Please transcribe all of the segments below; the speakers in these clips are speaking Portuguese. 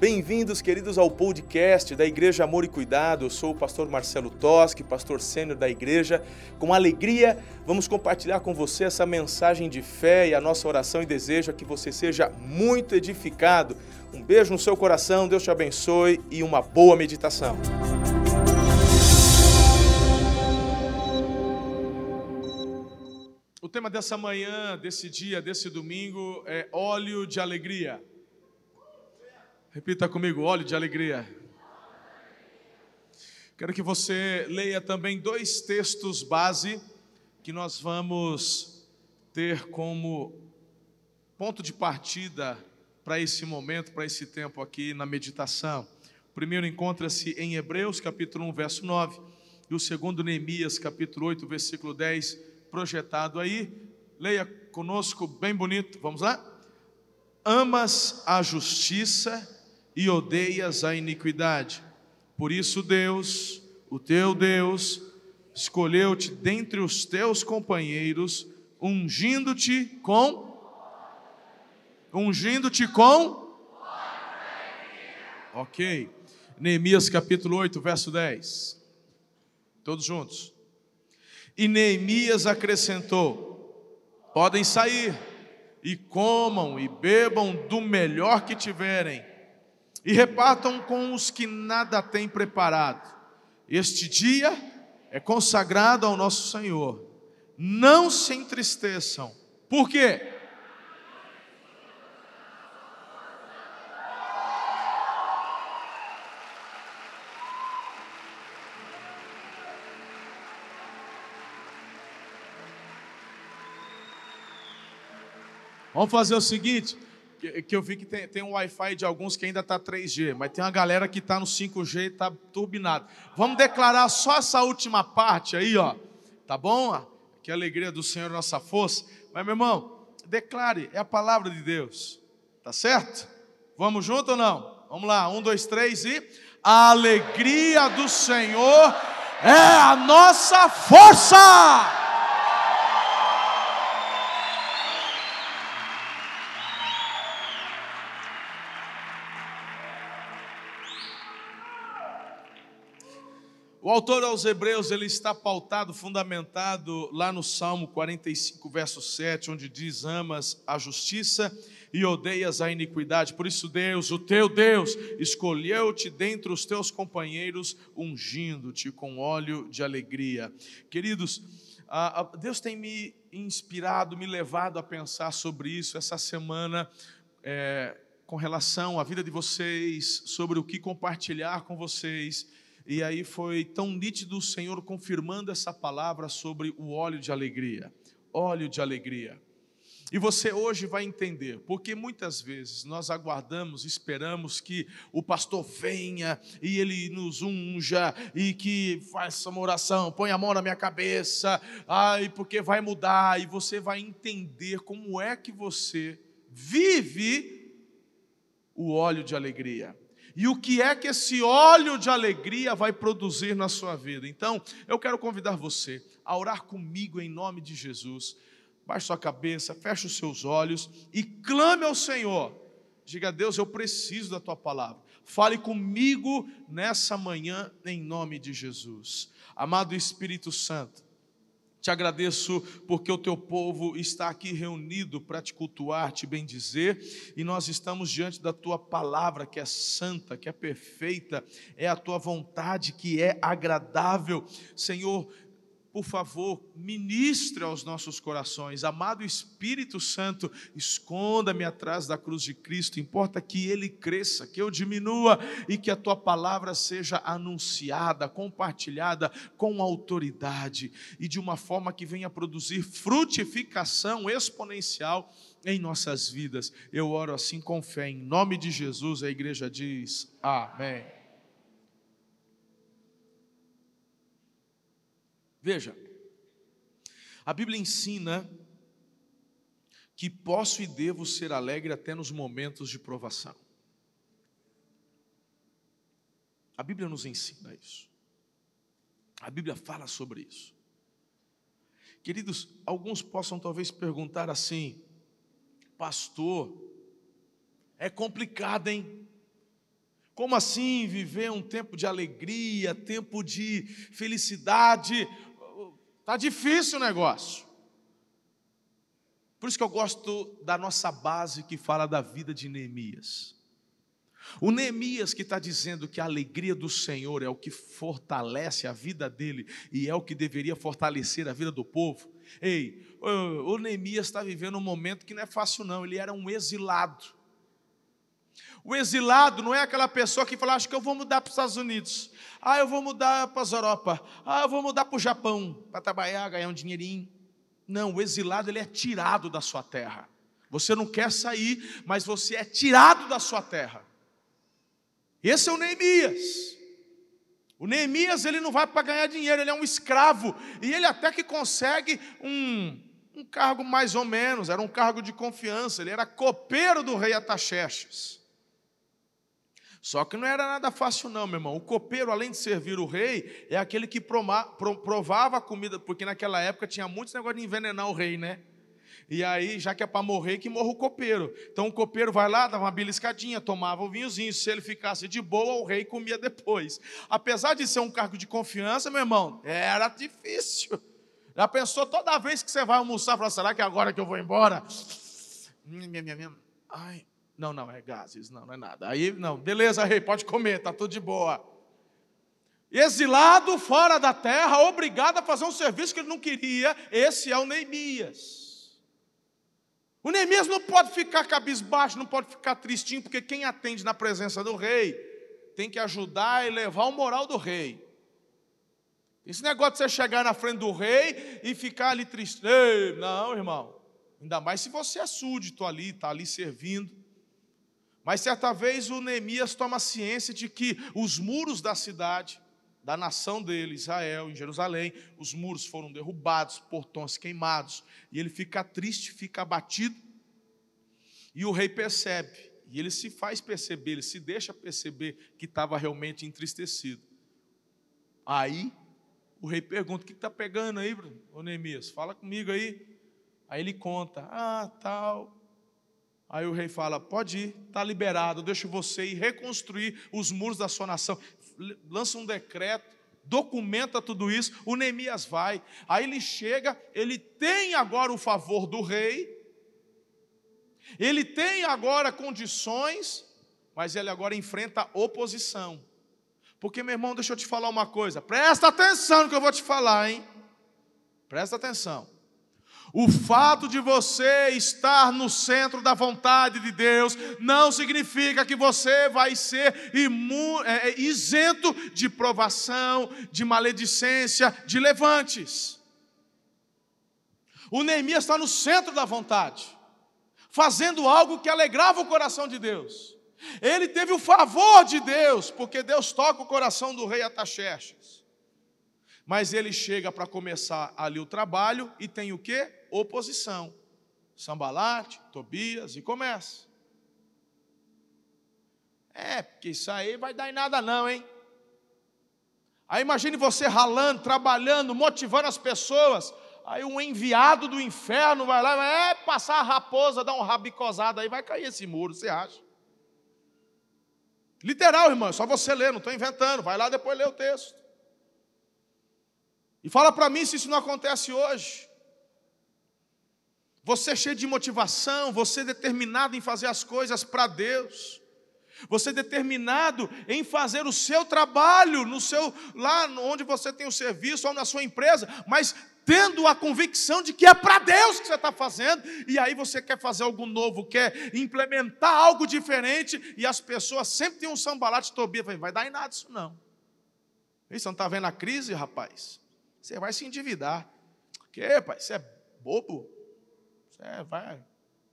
Bem-vindos, queridos, ao podcast da Igreja Amor e Cuidado. Eu sou o pastor Marcelo Toschi, pastor sênior da igreja. Com alegria, vamos compartilhar com você essa mensagem de fé e a nossa oração e desejo é que você seja muito edificado. Um beijo no seu coração, Deus te abençoe e uma boa meditação. O tema dessa manhã, desse dia, desse domingo é óleo de alegria. Repita comigo, óleo de alegria. Quero que você leia também dois textos base que nós vamos ter como ponto de partida para esse momento, para esse tempo aqui na meditação. O primeiro encontra-se em Hebreus, capítulo 1, verso 9, e o segundo, Neemias, capítulo 8, versículo 10, projetado aí. Leia conosco, bem bonito. Vamos lá? Amas a justiça e odeias a iniquidade. Por isso, Deus, o teu Deus, escolheu-te dentre os teus companheiros, ungindo-te com ungindo-te com OK. Neemias capítulo 8, verso 10. Todos juntos. E Neemias acrescentou: Podem sair e comam e bebam do melhor que tiverem e repartam com os que nada têm preparado. Este dia é consagrado ao nosso Senhor. Não se entristeçam. Por quê? Vamos fazer o seguinte: que, eu vi que tem, tem um Wi-Fi de alguns que ainda está 3G, mas tem uma galera que está no 5G e está turbinado. Vamos declarar só essa última parte aí, ó. Tá bom? Que a alegria do Senhor nossa força. Mas, meu irmão, declare, é a palavra de Deus. Tá certo? Vamos junto ou não? Vamos lá, um, dois, três e. A alegria do Senhor é a nossa força. O autor aos Hebreus, ele está pautado, fundamentado lá no Salmo 45, verso 7, onde diz: Amas a justiça e odeias a iniquidade. Por isso, Deus, o teu Deus, escolheu-te dentre os teus companheiros, ungindo-te com óleo de alegria. Queridos, Deus tem me inspirado, me levado a pensar sobre isso essa semana. É, com relação à vida de vocês, sobre o que compartilhar com vocês. E aí foi tão nítido o Senhor confirmando essa palavra sobre o óleo de alegria. Óleo de alegria. E você hoje vai entender, porque muitas vezes nós aguardamos, esperamos que o pastor venha e ele nos unja e que faça uma oração, põe a mão na minha cabeça, ai, porque vai mudar, e você vai entender como é que você vive o óleo de alegria e o que é que esse óleo de alegria vai produzir na sua vida. Então, eu quero convidar você a orar comigo em nome de Jesus. Baixe sua cabeça, feche os seus olhos e clame ao Senhor. Diga a Deus, eu preciso da tua palavra. Fale comigo nessa manhã em nome de Jesus. Amado Espírito Santo, te agradeço porque o teu povo está aqui reunido para te cultuar, te bendizer, e nós estamos diante da tua palavra que é santa, que é perfeita, é a tua vontade que é agradável. Senhor, por favor, ministre aos nossos corações. Amado Espírito Santo, esconda-me atrás da cruz de Cristo. Importa que ele cresça, que eu diminua e que a tua palavra seja anunciada, compartilhada com autoridade e de uma forma que venha produzir frutificação exponencial em nossas vidas. Eu oro assim com fé, em nome de Jesus. A igreja diz: Amém. Veja, a Bíblia ensina que posso e devo ser alegre até nos momentos de provação. A Bíblia nos ensina isso. A Bíblia fala sobre isso. Queridos, alguns possam talvez perguntar assim, pastor, É complicado, hein? Como assim viver um tempo de alegria, tempo de felicidade? Tá difícil o negócio. Por isso que eu gosto da nossa base que fala da vida de Neemias. O Neemias que está dizendo que a alegria do Senhor é o que fortalece a vida dele e é o que deveria fortalecer a vida do povo. Ei, o Neemias está vivendo um momento que não é fácil, não. Ele era um exilado. O exilado não é aquela pessoa que fala, acho que eu vou mudar para os Estados Unidos. Ah, eu vou mudar para a Europa. Ah, eu vou mudar para o Japão para trabalhar, ganhar um dinheirinho. Não, o exilado ele é tirado da sua terra. Você não quer sair, mas você é tirado da sua terra. Esse é o Neemias. O Neemias ele não vai para ganhar dinheiro, ele é um escravo e ele até que consegue um, um cargo mais ou menos, era um cargo de confiança. Ele era copeiro do rei Ataxerxes. Só que não era nada fácil, não, meu irmão. O copeiro, além de servir o rei, é aquele que provava a comida, porque naquela época tinha muitos negócio de envenenar o rei, né? E aí, já que é para morrer, que morra o copeiro. Então o copeiro vai lá, dava uma beliscadinha, tomava um vinhozinho. Se ele ficasse de boa, o rei comia depois. Apesar de ser um cargo de confiança, meu irmão, era difícil. Já pensou toda vez que você vai almoçar, falar, será que é agora que eu vou embora? Ai, não, não, é gases, não, não é nada. Aí, não, beleza, rei, pode comer, tá tudo de boa. Exilado fora da terra, obrigado a fazer um serviço que ele não queria, esse é o Neemias. O Neemias não pode ficar cabisbaixo, não pode ficar tristinho, porque quem atende na presença do rei tem que ajudar e levar o moral do rei. Esse negócio de você chegar na frente do rei e ficar ali triste. Ei, não, irmão. Ainda mais se você é súdito ali, está ali servindo. Mas certa vez o Neemias toma ciência de que os muros da cidade, da nação dele, Israel, em Jerusalém, os muros foram derrubados, portões queimados, e ele fica triste, fica abatido, e o rei percebe, e ele se faz perceber, ele se deixa perceber que estava realmente entristecido. Aí o rei pergunta: O que está pegando aí, Neemias? Fala comigo aí. Aí ele conta: Ah, tal, Aí o rei fala: pode ir, está liberado, deixo você ir reconstruir os muros da sua nação. Lança um decreto, documenta tudo isso. O Neemias vai. Aí ele chega, ele tem agora o favor do rei, ele tem agora condições, mas ele agora enfrenta oposição. Porque, meu irmão, deixa eu te falar uma coisa, presta atenção no que eu vou te falar, hein? Presta atenção. O fato de você estar no centro da vontade de Deus não significa que você vai ser é, é, isento de provação, de maledicência, de levantes. O Neemias está no centro da vontade, fazendo algo que alegrava o coração de Deus. Ele teve o favor de Deus, porque Deus toca o coração do rei Ataxerxes. Mas ele chega para começar ali o trabalho e tem o quê? oposição. Sambalate, Tobias e começa. É, porque isso aí vai dar em nada não, hein? Aí imagine você ralando, trabalhando, motivando as pessoas. Aí um enviado do inferno vai lá, é passar a raposa, dar um rabicosado aí, vai cair esse muro, você acha? Literal, irmão, é só você ler, não estou inventando. Vai lá depois ler o texto. E fala para mim se isso não acontece hoje. Você cheio de motivação, você determinado em fazer as coisas para Deus. Você determinado em fazer o seu trabalho no seu lá onde você tem o serviço ou na sua empresa, mas tendo a convicção de que é para Deus que você está fazendo, e aí você quer fazer algo novo, quer implementar algo diferente, e as pessoas sempre têm um sambalate Tobias, vai dar em nada isso não. Você não está vendo a crise, rapaz? Você vai se endividar. Que, pai, você é bobo? É, vai.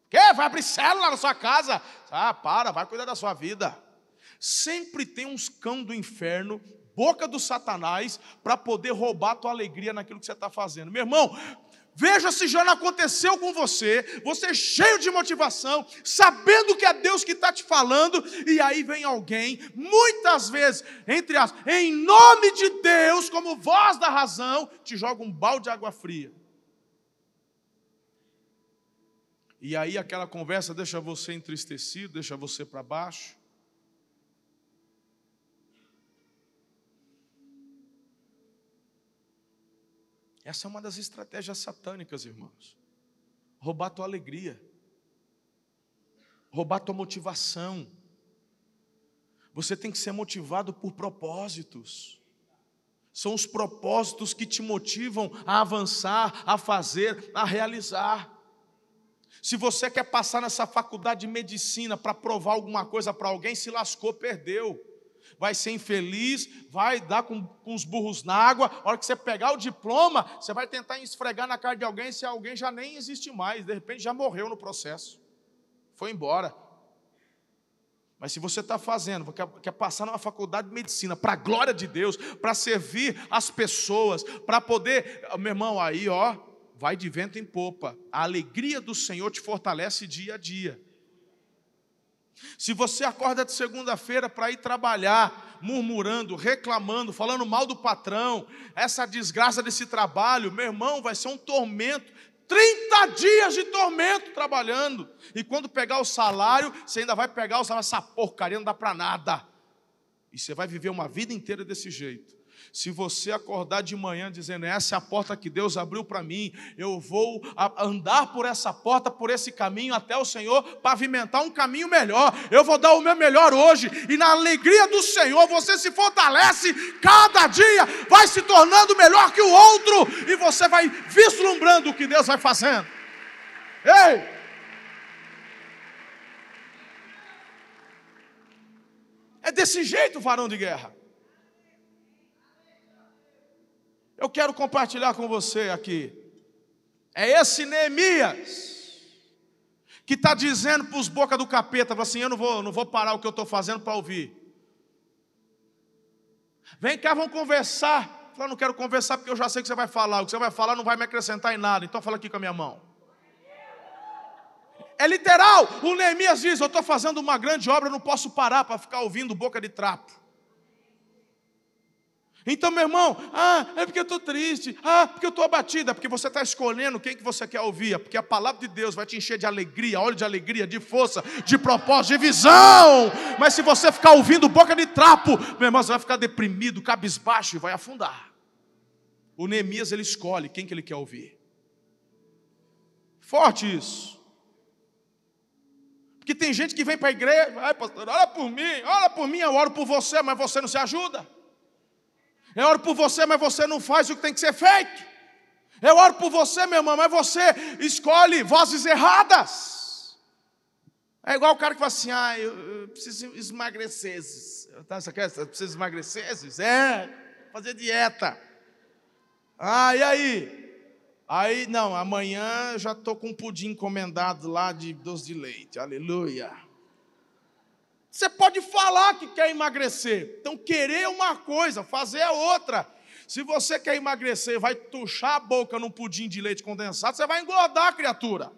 Quer? Vai abrir célula na sua casa? Ah, para, vai cuidar da sua vida. Sempre tem uns cão do inferno, boca do Satanás, para poder roubar a tua alegria naquilo que você está fazendo. Meu irmão, Veja se já não aconteceu com você, você cheio de motivação, sabendo que é Deus que está te falando, e aí vem alguém, muitas vezes, entre as, em nome de Deus, como voz da razão, te joga um balde de água fria. E aí aquela conversa deixa você entristecido, deixa você para baixo. Essa é uma das estratégias satânicas, irmãos. Roubar tua alegria, roubar tua motivação. Você tem que ser motivado por propósitos. São os propósitos que te motivam a avançar, a fazer, a realizar. Se você quer passar nessa faculdade de medicina para provar alguma coisa para alguém, se lascou, perdeu. Vai ser infeliz, vai dar com, com os burros na água. A hora que você pegar o diploma, você vai tentar esfregar na cara de alguém, se alguém já nem existe mais, de repente já morreu no processo, foi embora. Mas se você está fazendo, quer, quer passar numa faculdade de medicina, para a glória de Deus, para servir as pessoas, para poder, meu irmão, aí ó, vai de vento em popa. A alegria do Senhor te fortalece dia a dia. Se você acorda de segunda-feira para ir trabalhar, murmurando, reclamando, falando mal do patrão, essa desgraça desse trabalho, meu irmão, vai ser um tormento. 30 dias de tormento trabalhando. E quando pegar o salário, você ainda vai pegar o salário, essa porcaria não dá para nada. E você vai viver uma vida inteira desse jeito. Se você acordar de manhã dizendo, essa é a porta que Deus abriu para mim, eu vou andar por essa porta, por esse caminho até o Senhor pavimentar um caminho melhor. Eu vou dar o meu melhor hoje, e na alegria do Senhor você se fortalece, cada dia vai se tornando melhor que o outro, e você vai vislumbrando o que Deus vai fazendo. Ei! É desse jeito, varão de guerra. Quero compartilhar com você aqui. É esse Neemias que está dizendo para os boca do capeta, assim, eu não vou, não vou parar o que eu estou fazendo para ouvir. Vem cá, vamos conversar. Eu não quero conversar porque eu já sei o que você vai falar. O que você vai falar não vai me acrescentar em nada. Então fala aqui com a minha mão. É literal. O Neemias diz: Eu estou fazendo uma grande obra, eu não posso parar para ficar ouvindo boca de trapo. Então, meu irmão, ah, é porque eu estou triste, ah, porque eu estou abatida, porque você está escolhendo quem que você quer ouvir, é porque a palavra de Deus vai te encher de alegria, óleo de alegria, de força, de propósito, de visão. Mas se você ficar ouvindo boca de trapo, meu irmão, você vai ficar deprimido, cabisbaixo e vai afundar. O Neemias ele escolhe quem que ele quer ouvir. Forte isso. Porque tem gente que vem para a igreja, ai pastor, ora por mim, ora por mim, eu oro por você, mas você não se ajuda. Eu oro por você, mas você não faz o que tem que ser feito. Eu oro por você, meu irmão, mas você escolhe vozes erradas. É igual o cara que fala assim: ah, eu, eu preciso emagrecer. Tá, você quer? Preciso emagrecer? É, fazer dieta. Ah, e aí? Aí, não, amanhã eu já estou com um pudim encomendado lá de doce de leite. Aleluia. Você pode falar que quer emagrecer. Então, querer é uma coisa, fazer é outra. Se você quer emagrecer, vai tuchar a boca num pudim de leite condensado, você vai engordar a criatura.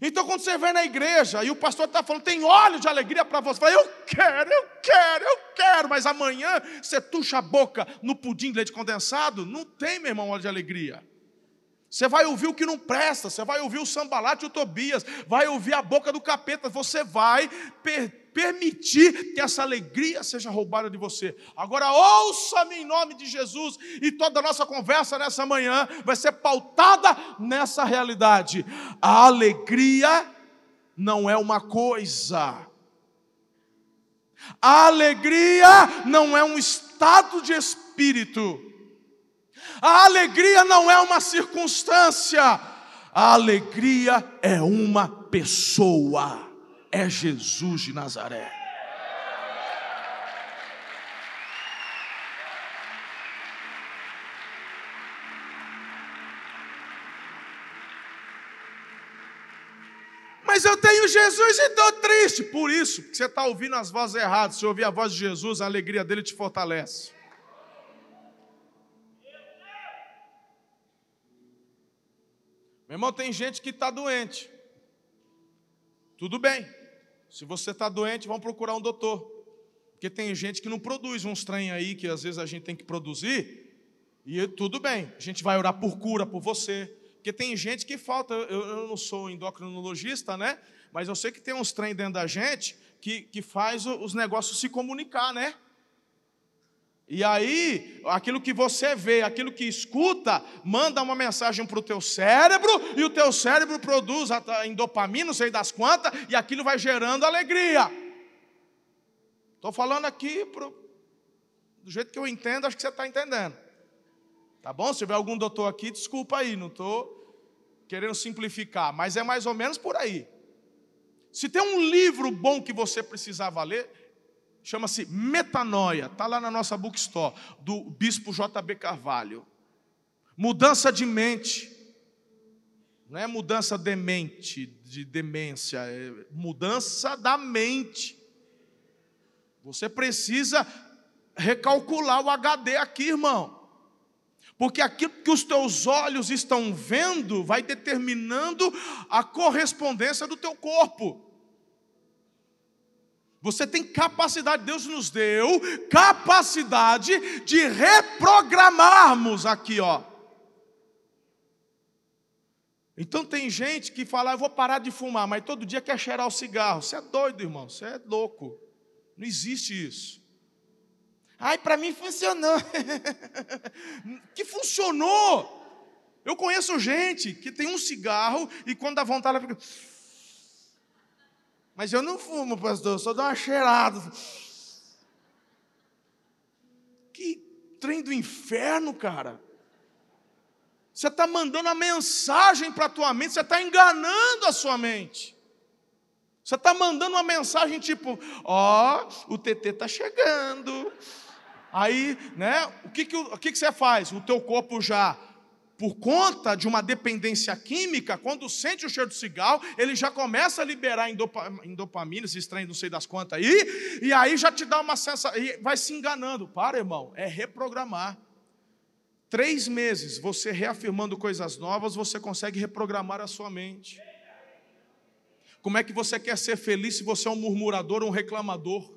Então, quando você vem na igreja e o pastor está falando, tem óleo de alegria para você, fala, eu quero, eu quero, eu quero, mas amanhã você tucha a boca no pudim de leite condensado, não tem, meu irmão, óleo de alegria. Você vai ouvir o que não presta, você vai ouvir o sambalate e o Tobias, vai ouvir a boca do capeta, você vai per permitir que essa alegria seja roubada de você. Agora ouça-me em nome de Jesus e toda a nossa conversa nessa manhã vai ser pautada nessa realidade. A alegria não é uma coisa. A alegria não é um estado de espírito. A alegria não é uma circunstância, a alegria é uma pessoa, é Jesus de Nazaré. Mas eu tenho Jesus e estou triste. Por isso, porque você está ouvindo as vozes erradas. Se ouvir a voz de Jesus, a alegria dele te fortalece. Meu irmão, tem gente que está doente. Tudo bem. Se você está doente, vamos procurar um doutor. Porque tem gente que não produz uns trem aí que às vezes a gente tem que produzir. E tudo bem, a gente vai orar por cura por você, Porque tem gente que falta, eu, eu não sou endocrinologista, né? Mas eu sei que tem uns trem dentro da gente que, que faz os negócios se comunicar, né? E aí, aquilo que você vê, aquilo que escuta, manda uma mensagem para o teu cérebro, e o teu cérebro produz em dopamina, não sei das quantas, e aquilo vai gerando alegria. Estou falando aqui pro, do jeito que eu entendo, acho que você está entendendo. Tá bom? Se tiver algum doutor aqui, desculpa aí, não estou querendo simplificar, mas é mais ou menos por aí. Se tem um livro bom que você precisava ler, chama-se Metanoia, está lá na nossa bookstore, do bispo J.B. Carvalho. Mudança de mente. Não é mudança de mente, de demência, é mudança da mente. Você precisa recalcular o HD aqui, irmão. Porque aquilo que os teus olhos estão vendo vai determinando a correspondência do teu corpo. Você tem capacidade, Deus nos deu capacidade de reprogramarmos aqui, ó. Então tem gente que fala, ah, eu vou parar de fumar, mas todo dia quer cheirar o cigarro. Você é doido, irmão, você é louco. Não existe isso. Ai, para mim funcionou. que funcionou? Eu conheço gente que tem um cigarro e quando dá vontade ela fica. Mas eu não fumo, pastor, só dou uma cheirada. Que trem do inferno, cara. Você está mandando a mensagem para a tua mente, você está enganando a sua mente. Você está mandando uma mensagem tipo: Ó, oh, o TT está chegando. Aí, né, o que, que, o que, que você faz? O teu corpo já, por conta de uma dependência química, quando sente o cheiro do cigarro, ele já começa a liberar endopamina, esse estranho não sei das quantas aí, e aí já te dá uma sensação, e vai se enganando. Para, irmão, é reprogramar. Três meses você reafirmando coisas novas, você consegue reprogramar a sua mente. Como é que você quer ser feliz se você é um murmurador ou um reclamador?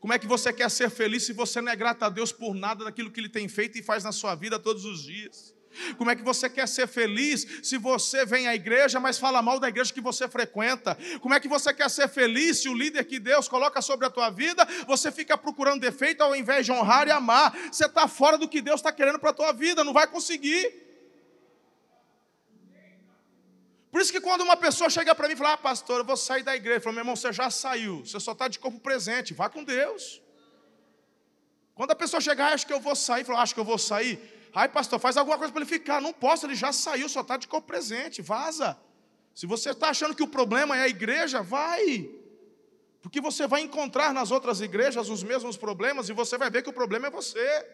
Como é que você quer ser feliz se você não é grato a Deus por nada daquilo que Ele tem feito e faz na sua vida todos os dias? Como é que você quer ser feliz se você vem à igreja, mas fala mal da igreja que você frequenta? Como é que você quer ser feliz se o líder que Deus coloca sobre a tua vida, você fica procurando defeito ao invés de honrar e amar? Você está fora do que Deus está querendo para a tua vida, não vai conseguir. Por isso que quando uma pessoa chega para mim e fala, ah, pastor, eu vou sair da igreja, eu falo, meu irmão, você já saiu, você só está de corpo presente, vá com Deus. Quando a pessoa chegar, ah, acho que eu vou sair, fala, acho que eu vou sair. Ai, pastor, faz alguma coisa para ele ficar. Não posso, ele já saiu, só está de corpo presente, vaza. Se você está achando que o problema é a igreja, vai. Porque você vai encontrar nas outras igrejas os mesmos problemas e você vai ver que o problema é você.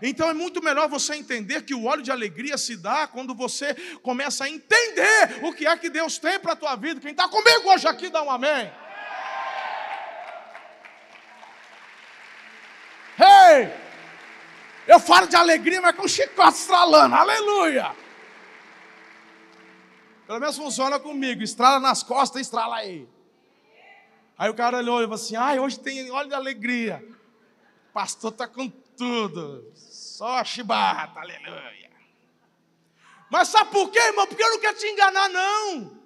Então é muito melhor você entender que o óleo de alegria se dá quando você começa a entender o que é que Deus tem para a tua vida. Quem está comigo hoje aqui, dá um amém. Ei! Eu falo de alegria, mas com chicote estralando. Aleluia! Pelo menos funciona comigo. Estrala nas costas, estrala aí. Aí o cara olhou e falou assim: ai, hoje tem óleo de alegria. O pastor está com tudo. Só chibata, aleluia. Mas sabe por quê, irmão? Porque eu não quero te enganar, não.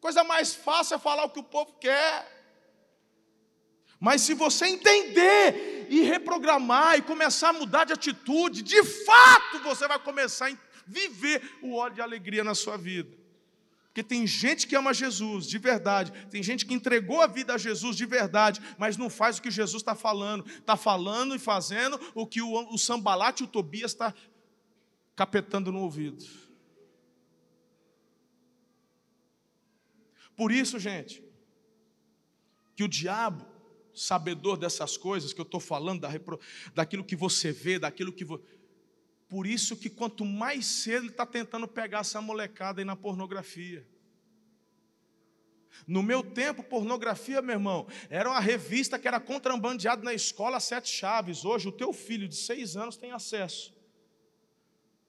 Coisa mais fácil é falar o que o povo quer. Mas se você entender e reprogramar e começar a mudar de atitude, de fato você vai começar a viver o óleo de alegria na sua vida. Porque tem gente que ama Jesus de verdade, tem gente que entregou a vida a Jesus de verdade, mas não faz o que Jesus está falando, está falando e fazendo o que o, o Sambalate e o Tobias está capetando no ouvido. Por isso, gente, que o diabo, sabedor dessas coisas que eu estou falando, da, daquilo que você vê, daquilo que você por isso que quanto mais cedo ele está tentando pegar essa molecada aí na pornografia. No meu tempo, pornografia, meu irmão, era uma revista que era contrabandeada na escola Sete Chaves. Hoje, o teu filho de seis anos tem acesso.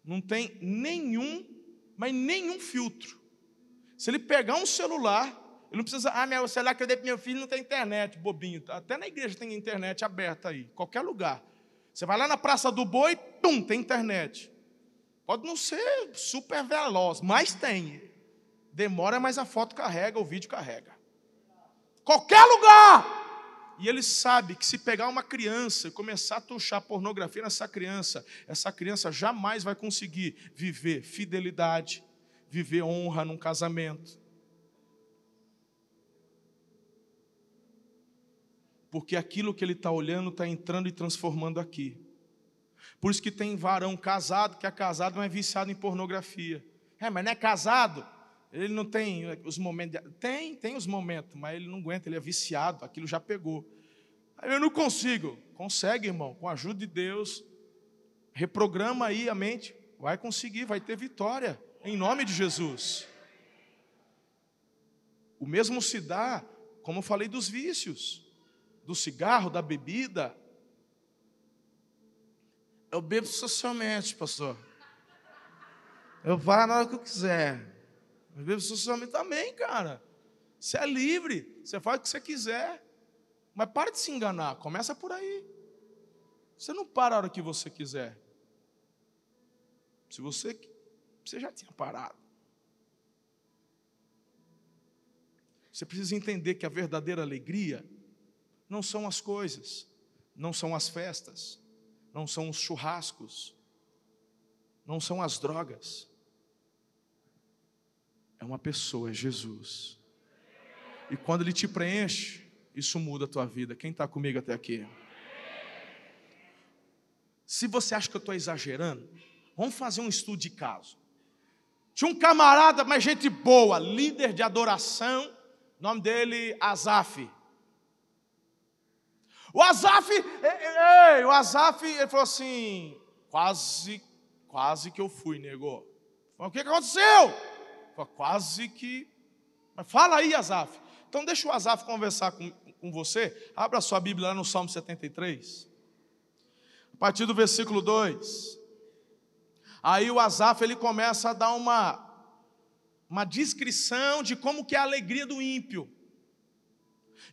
Não tem nenhum, mas nenhum filtro. Se ele pegar um celular, ele não precisa, ah, meu celular que eu dei para meu filho não tem internet, bobinho. Até na igreja tem internet aberta aí, qualquer lugar. Você vai lá na Praça do Boi, pum, tem internet. Pode não ser super veloz, mas tem. Demora, mas a foto carrega, o vídeo carrega. Qualquer lugar! E ele sabe que se pegar uma criança e começar a tuchar pornografia nessa criança, essa criança jamais vai conseguir viver fidelidade, viver honra num casamento. Porque aquilo que ele está olhando está entrando e transformando aqui. Por isso que tem varão casado, que é casado, mas é viciado em pornografia. É, mas não é casado. Ele não tem os momentos. De... Tem, tem os momentos, mas ele não aguenta, ele é viciado, aquilo já pegou. Eu não consigo. Consegue, irmão, com a ajuda de Deus. Reprograma aí a mente. Vai conseguir, vai ter vitória, em nome de Jesus. O mesmo se dá, como eu falei, dos vícios, do cigarro, da bebida. Eu bebo socialmente, pastor. Eu vou na hora que eu quiser. Viver socialmente também, cara. Você é livre, você faz o que você quiser. Mas para de se enganar, começa por aí. Você não para a hora que você quiser. Se você você já tinha parado. Você precisa entender que a verdadeira alegria não são as coisas, não são as festas, não são os churrascos, não são as drogas é uma pessoa, é Jesus. E quando Ele te preenche, isso muda a tua vida. Quem está comigo até aqui? Se você acha que eu estou exagerando, vamos fazer um estudo de caso. Tinha um camarada, mas gente boa, líder de adoração, nome dele Azaf. O Azaf, ei, ei, o Azaf, ele falou assim, quase, quase que eu fui, negou. O que aconteceu? Quase que. Mas fala aí, Azaf. Então deixa o Azaf conversar com, com você. Abra sua Bíblia lá no Salmo 73. A partir do versículo 2. Aí o Azaf ele começa a dar uma uma descrição de como que é a alegria do ímpio.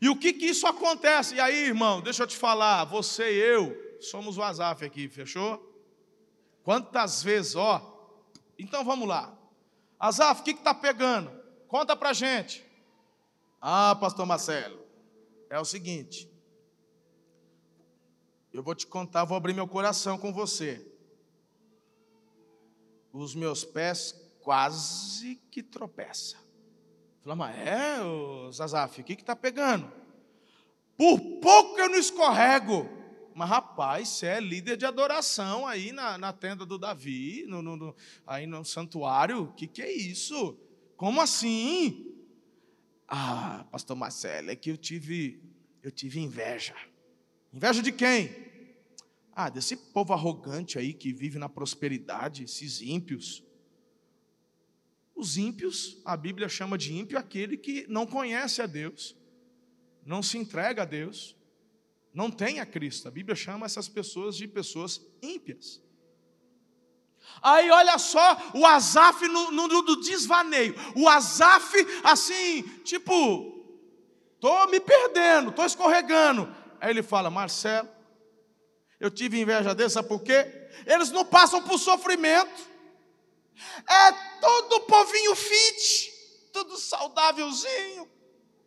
E o que que isso acontece? E aí, irmão, deixa eu te falar, você e eu somos o Azaf aqui, fechou? Quantas vezes, ó. Então vamos lá. Azaf, o que está pegando? Conta para gente. Ah, pastor Marcelo, é o seguinte. Eu vou te contar, vou abrir meu coração com você. Os meus pés quase que tropeçam. Falei, mas é, Zazaf, o que está pegando? Por pouco eu não escorrego. Mas, rapaz, você é líder de adoração aí na, na tenda do Davi, no, no, no aí no santuário. O que, que é isso? Como assim? Ah, pastor Marcelo, é que eu tive, eu tive inveja. Inveja de quem? Ah, desse povo arrogante aí que vive na prosperidade, esses ímpios. Os ímpios, a Bíblia chama de ímpio aquele que não conhece a Deus, não se entrega a Deus, não tem a Cristo. A Bíblia chama essas pessoas de pessoas ímpias. Aí olha só o Azaf no, no, no desvaneio. O Azaf, assim, tipo, estou me perdendo, estou escorregando. Aí ele fala: Marcelo, eu tive inveja deles, sabe por quê? Eles não passam por sofrimento. É todo povinho fit, tudo saudávelzinho,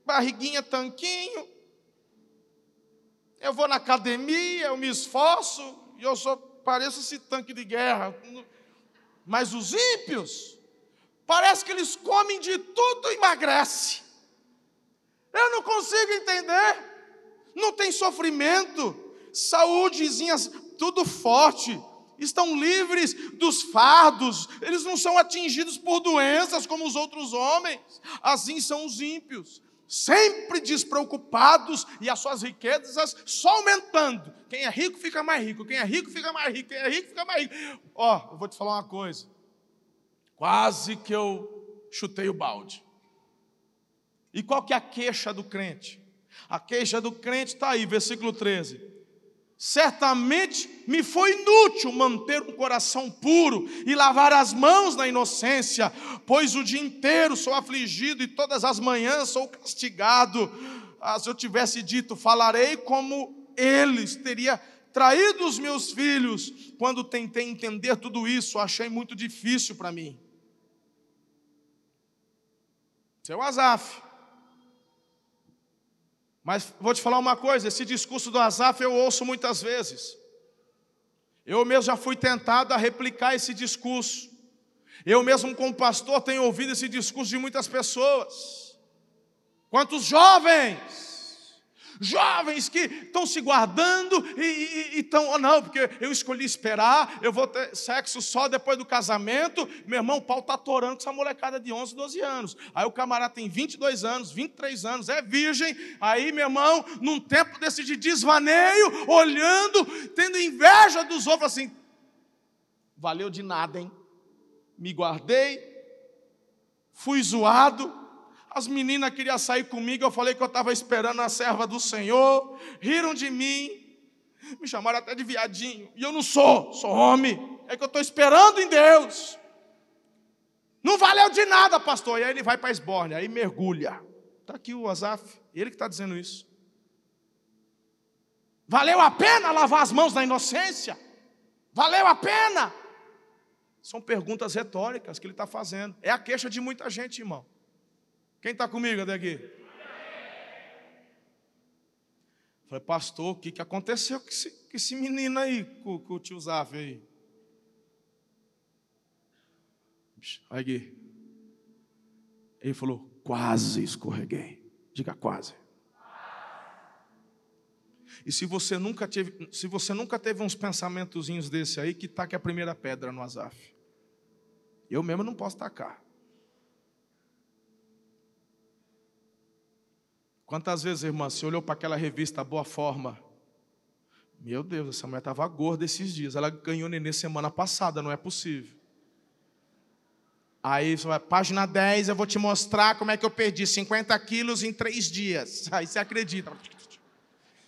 barriguinha tanquinho eu vou na academia, eu me esforço, e eu sou, pareço esse tanque de guerra. Mas os ímpios, parece que eles comem de tudo e emagrece. Eu não consigo entender. Não tem sofrimento, saúdezinha, tudo forte. Estão livres dos fardos, eles não são atingidos por doenças como os outros homens. Assim são os ímpios sempre despreocupados e as suas riquezas só aumentando. Quem é rico fica mais rico, quem é rico fica mais rico, quem é rico fica mais rico. Ó, oh, eu vou te falar uma coisa. Quase que eu chutei o balde. E qual que é a queixa do crente? A queixa do crente está aí, versículo 13 certamente me foi inútil manter um coração puro e lavar as mãos na inocência, pois o dia inteiro sou afligido e todas as manhãs sou castigado. Ah, se eu tivesse dito, falarei como eles, teria traído os meus filhos. Quando tentei entender tudo isso, achei muito difícil para mim. Seu Azaf. Mas vou te falar uma coisa: esse discurso do Azaf eu ouço muitas vezes. Eu mesmo já fui tentado a replicar esse discurso. Eu mesmo, como pastor, tenho ouvido esse discurso de muitas pessoas. Quantos jovens Jovens que estão se guardando e estão, oh, não, porque eu escolhi esperar, eu vou ter sexo só depois do casamento. Meu irmão, o pau está atorando com essa molecada de 11, 12 anos. Aí o camarada tem 22 anos, 23 anos, é virgem. Aí, meu irmão, num tempo desse de desvaneio, olhando, tendo inveja dos outros, assim, valeu de nada, hein? Me guardei, fui zoado, as meninas queriam sair comigo, eu falei que eu estava esperando a serva do Senhor, riram de mim, me chamaram até de viadinho, e eu não sou, sou homem, é que eu estou esperando em Deus. Não valeu de nada, pastor. E aí ele vai para a esbórnia, aí mergulha. Está aqui o Azaf, ele que está dizendo isso. Valeu a pena lavar as mãos na inocência? Valeu a pena? São perguntas retóricas que ele está fazendo. É a queixa de muita gente, irmão. Quem está comigo até aqui? Falei, pastor, o que, que aconteceu com esse, com esse menino aí, com, com o tio Zaf aí? Olha aqui. Ele falou, quase escorreguei. Diga quase. E se você nunca teve, se você nunca teve uns pensamentozinhos desse aí, que taque a primeira pedra no Azaf. Eu mesmo não posso tacar. Quantas vezes, irmã, você olhou para aquela revista Boa Forma? Meu Deus, essa mulher estava gorda esses dias. Ela ganhou neném semana passada, não é possível. Aí, página 10, eu vou te mostrar como é que eu perdi 50 quilos em três dias. Aí você acredita.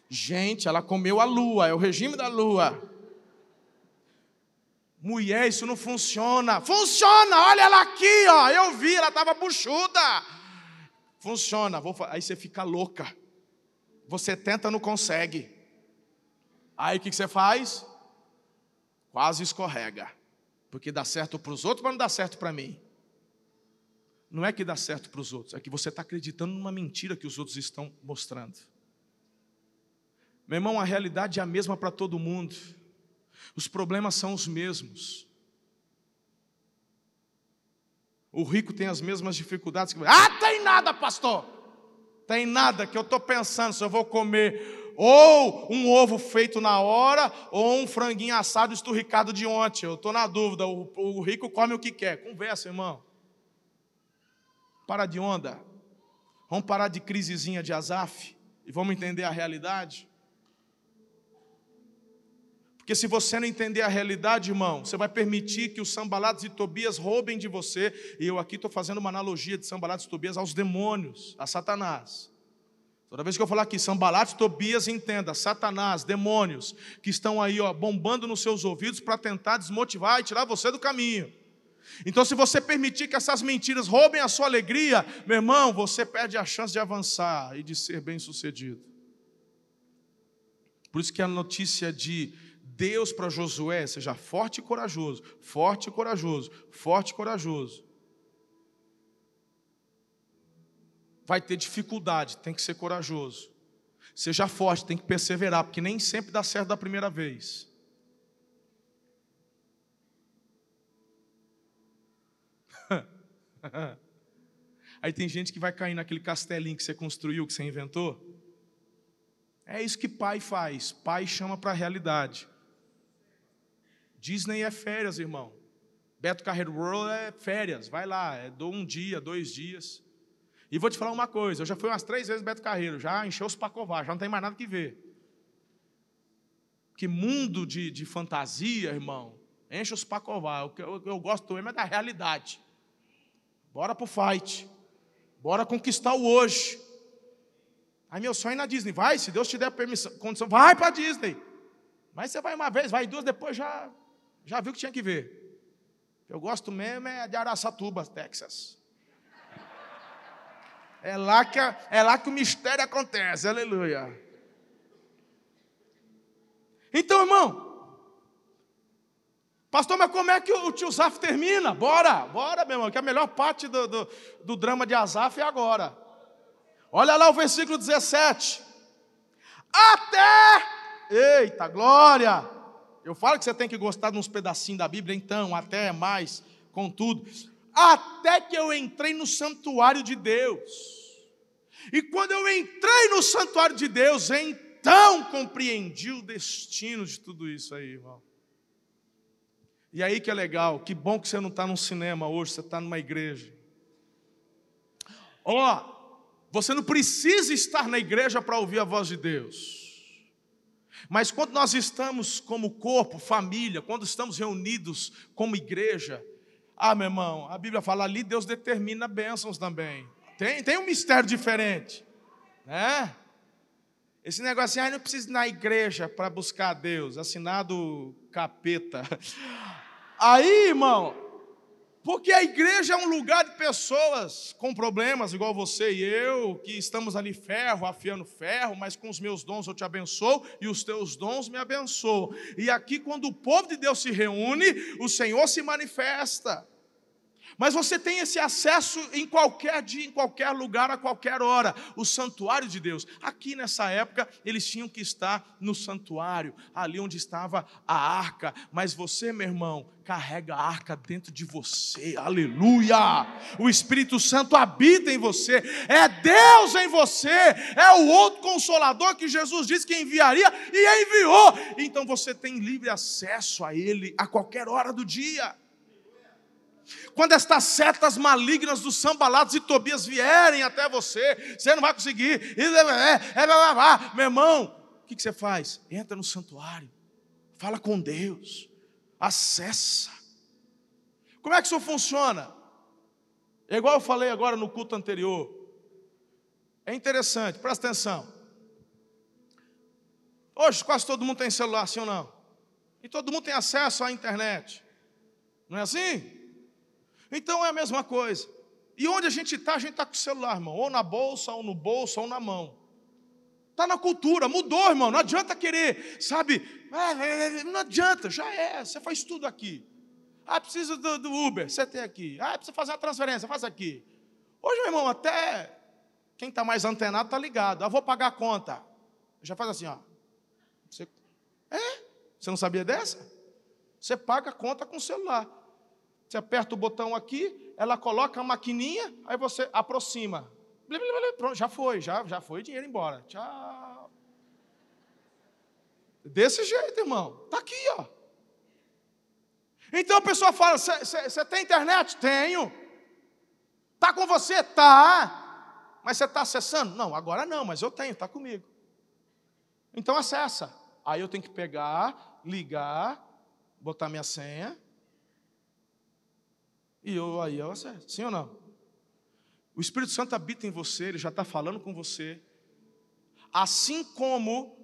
Gente, ela comeu a lua, é o regime da lua. Mulher, isso não funciona. Funciona, olha ela aqui, ó. Eu vi, ela estava buchuda. Funciona. Aí você fica louca. Você tenta, não consegue. Aí o que você faz? Quase escorrega. Porque dá certo para os outros, mas não dá certo para mim. Não é que dá certo para os outros, é que você está acreditando numa mentira que os outros estão mostrando. Meu irmão, a realidade é a mesma para todo mundo. Os problemas são os mesmos. O rico tem as mesmas dificuldades que Ah, tem nada, pastor. Tem nada que eu estou pensando se eu vou comer ou um ovo feito na hora ou um franguinho assado esturricado de ontem. Eu estou na dúvida. O, o rico come o que quer. Conversa, irmão. Para de onda. Vamos parar de crisezinha de azaf e vamos entender a realidade. Porque se você não entender a realidade, irmão, você vai permitir que os Sambalados e Tobias roubem de você. E eu aqui estou fazendo uma analogia de Sambalados e Tobias aos demônios, a Satanás. Toda vez que eu falar aqui, Sambalados e Tobias, entenda, Satanás, demônios, que estão aí ó, bombando nos seus ouvidos para tentar desmotivar e tirar você do caminho. Então, se você permitir que essas mentiras roubem a sua alegria, meu irmão, você perde a chance de avançar e de ser bem sucedido. Por isso que a notícia de Deus para Josué, seja forte e corajoso, forte e corajoso, forte e corajoso. Vai ter dificuldade, tem que ser corajoso. Seja forte, tem que perseverar, porque nem sempre dá certo da primeira vez. Aí tem gente que vai cair naquele castelinho que você construiu, que você inventou. É isso que pai faz. Pai chama para a realidade. Disney é férias, irmão. Beto Carreiro World é férias, vai lá, é do um dia, dois dias. E vou te falar uma coisa, eu já fui umas três vezes Beto Carreiro, já encheu os pacovar, já não tem mais nada que ver. Que mundo de, de fantasia, irmão, enche os pacovar. O que eu, eu gosto mesmo é da realidade. Bora pro fight. Bora conquistar o hoje. Aí meu sonho é na Disney. Vai, se Deus te der permissão, condição, vai para Disney. Mas você vai uma vez, vai duas, depois já já viu que tinha que ver. Eu gosto mesmo é de Araçatuba, Texas. É lá que, é lá que o mistério acontece, aleluia. Então, irmão, pastor, mas como é que o tio Zaf termina? Bora, bora, meu irmão, que a melhor parte do, do, do drama de Azaf é agora. Olha lá o versículo 17. Até, eita, glória. Eu falo que você tem que gostar de uns pedacinhos da Bíblia, então, até mais, contudo. Até que eu entrei no santuário de Deus. E quando eu entrei no santuário de Deus, então compreendi o destino de tudo isso aí, irmão. E aí que é legal, que bom que você não está num cinema hoje, você está numa igreja. Ó, oh, você não precisa estar na igreja para ouvir a voz de Deus. Mas quando nós estamos como corpo, família, quando estamos reunidos como igreja, ah, meu irmão, a Bíblia fala ali, Deus determina bênçãos também. Tem, tem um mistério diferente, né? Esse negócio assim, ah, não precisa ir na igreja para buscar Deus, assinado capeta. Aí, irmão, porque a igreja é um lugar de pessoas com problemas, igual você e eu, que estamos ali ferro, afiando ferro, mas com os meus dons eu te abençoo e os teus dons me abençoam. E aqui, quando o povo de Deus se reúne, o Senhor se manifesta. Mas você tem esse acesso em qualquer dia, em qualquer lugar, a qualquer hora. O santuário de Deus. Aqui nessa época, eles tinham que estar no santuário, ali onde estava a arca. Mas você, meu irmão, carrega a arca dentro de você. Aleluia! O Espírito Santo habita em você. É Deus em você. É o outro consolador que Jesus disse que enviaria e enviou. Então você tem livre acesso a Ele a qualquer hora do dia. Quando estas setas malignas dos sambalados e Tobias vierem até você, você não vai conseguir. É, é, é, Meu irmão, o que você faz? Entra no santuário, fala com Deus, acessa. Como é que isso funciona? É igual eu falei agora no culto anterior. É interessante, presta atenção. Hoje quase todo mundo tem celular, sim ou não? E todo mundo tem acesso à internet. Não é assim? Então é a mesma coisa. E onde a gente está, a gente está com o celular, irmão. Ou na bolsa, ou no bolso, ou na mão. Está na cultura, mudou, irmão. Não adianta querer, sabe? É, não adianta, já é. Você faz tudo aqui. Ah, precisa do, do Uber, você tem aqui. Ah, precisa fazer uma transferência, faz aqui. Hoje, meu irmão, até quem está mais antenado está ligado. Ah, vou pagar a conta. Já faz assim, ó. Você... É? Você não sabia dessa? Você paga a conta com o celular. Você aperta o botão aqui, ela coloca a maquininha, aí você aproxima. Pronto, já foi, já, já foi dinheiro embora. Tchau. Desse jeito, irmão. Está aqui, ó. Então a pessoa fala: Você tem internet? Tenho. Está com você? Tá. Mas você está acessando? Não, agora não, mas eu tenho, está comigo. Então acessa. Aí eu tenho que pegar, ligar, botar minha senha, e eu aí eu acerto. Sim ou não? O Espírito Santo habita em você, ele já está falando com você. Assim como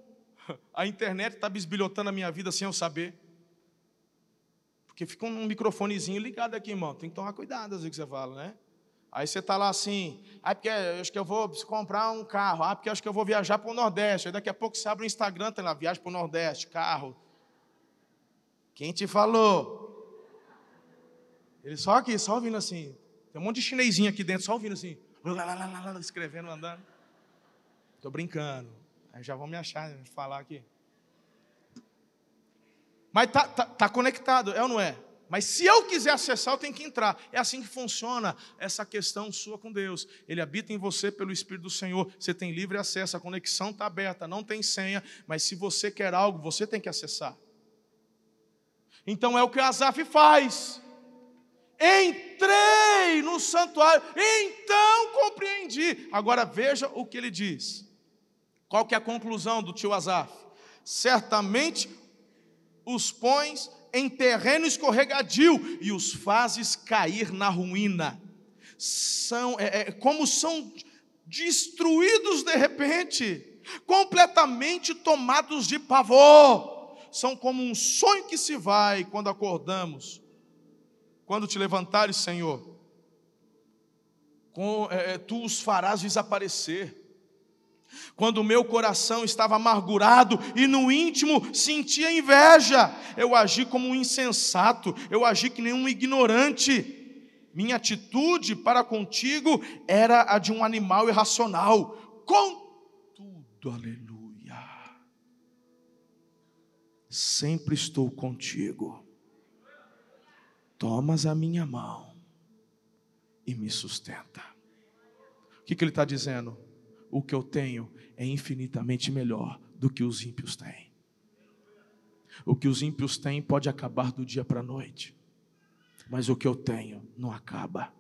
a internet está bisbilhotando a minha vida sem eu saber. Porque fica um microfonezinho ligado aqui, irmão. Tem que tomar cuidado às vezes que você fala, né? Aí você está lá assim, ah, porque acho que eu vou comprar um carro, ah, porque acho que eu vou viajar para o Nordeste. Aí daqui a pouco você abre o Instagram, tem lá, viagem para o Nordeste, carro. Quem te falou? Ele só aqui, só ouvindo assim. Tem um monte de chinesinho aqui dentro, só ouvindo assim. escrevendo, andando. Estou brincando. Aí já vão me achar, né, falar aqui. Mas tá, tá, tá conectado, é ou não é? Mas se eu quiser acessar, eu tenho que entrar. É assim que funciona essa questão sua com Deus. Ele habita em você pelo Espírito do Senhor. Você tem livre acesso, a conexão está aberta, não tem senha. Mas se você quer algo, você tem que acessar. Então é o que Asaf faz. Entrei no santuário, então compreendi. Agora veja o que ele diz. Qual que é a conclusão do tio Azaf? Certamente os pões em terreno escorregadio e os fazes cair na ruína. São é, é, como são destruídos de repente, completamente tomados de pavor. São como um sonho que se vai quando acordamos quando te levantares, Senhor, com, é, é, tu os farás desaparecer. Quando o meu coração estava amargurado e no íntimo sentia inveja, eu agi como um insensato, eu agi que nem um ignorante. Minha atitude para contigo era a de um animal irracional. Contudo, aleluia, sempre estou contigo. Tomas a minha mão e me sustenta. O que, que ele está dizendo? O que eu tenho é infinitamente melhor do que os ímpios têm. O que os ímpios têm pode acabar do dia para a noite mas o que eu tenho não acaba.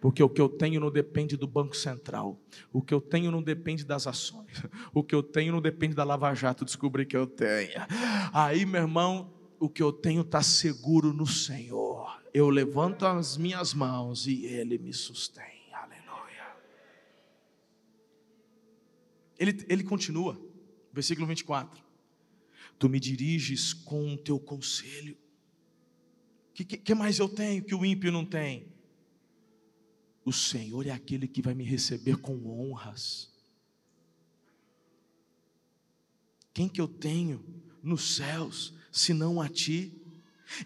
Porque o que eu tenho não depende do Banco Central. O que eu tenho não depende das ações. O que eu tenho não depende da Lava Jato descobrir que eu tenho. Aí, meu irmão, o que eu tenho está seguro no Senhor. Eu levanto as minhas mãos e Ele me sustém. Aleluia. Ele, ele continua, versículo 24. Tu me diriges com o teu conselho o que, que mais eu tenho que o ímpio não tem? O Senhor é aquele que vai me receber com honras. Quem que eu tenho nos céus, senão a ti?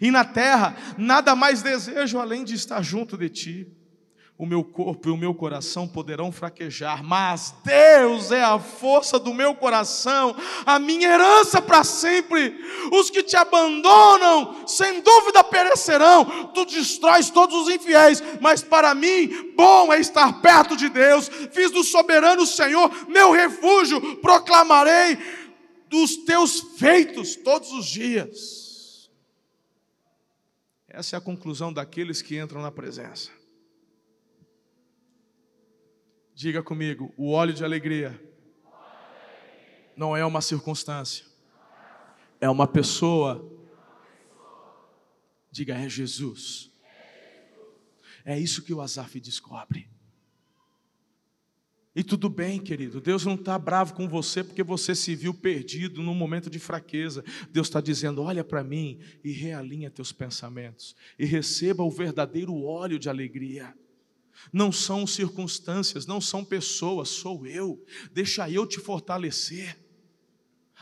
E na terra, nada mais desejo além de estar junto de ti o meu corpo e o meu coração poderão fraquejar, mas Deus é a força do meu coração, a minha herança para sempre. Os que te abandonam, sem dúvida perecerão. Tu destróis todos os infiéis, mas para mim, bom é estar perto de Deus. Fiz do soberano Senhor meu refúgio, proclamarei dos teus feitos todos os dias. Essa é a conclusão daqueles que entram na presença. Diga comigo, o óleo de alegria não é uma circunstância, é uma pessoa. Diga, é Jesus. É isso que o Azaf descobre. E tudo bem, querido, Deus não está bravo com você porque você se viu perdido num momento de fraqueza. Deus está dizendo: olha para mim e realinha teus pensamentos, e receba o verdadeiro óleo de alegria. Não são circunstâncias, não são pessoas, sou eu. Deixa eu te fortalecer.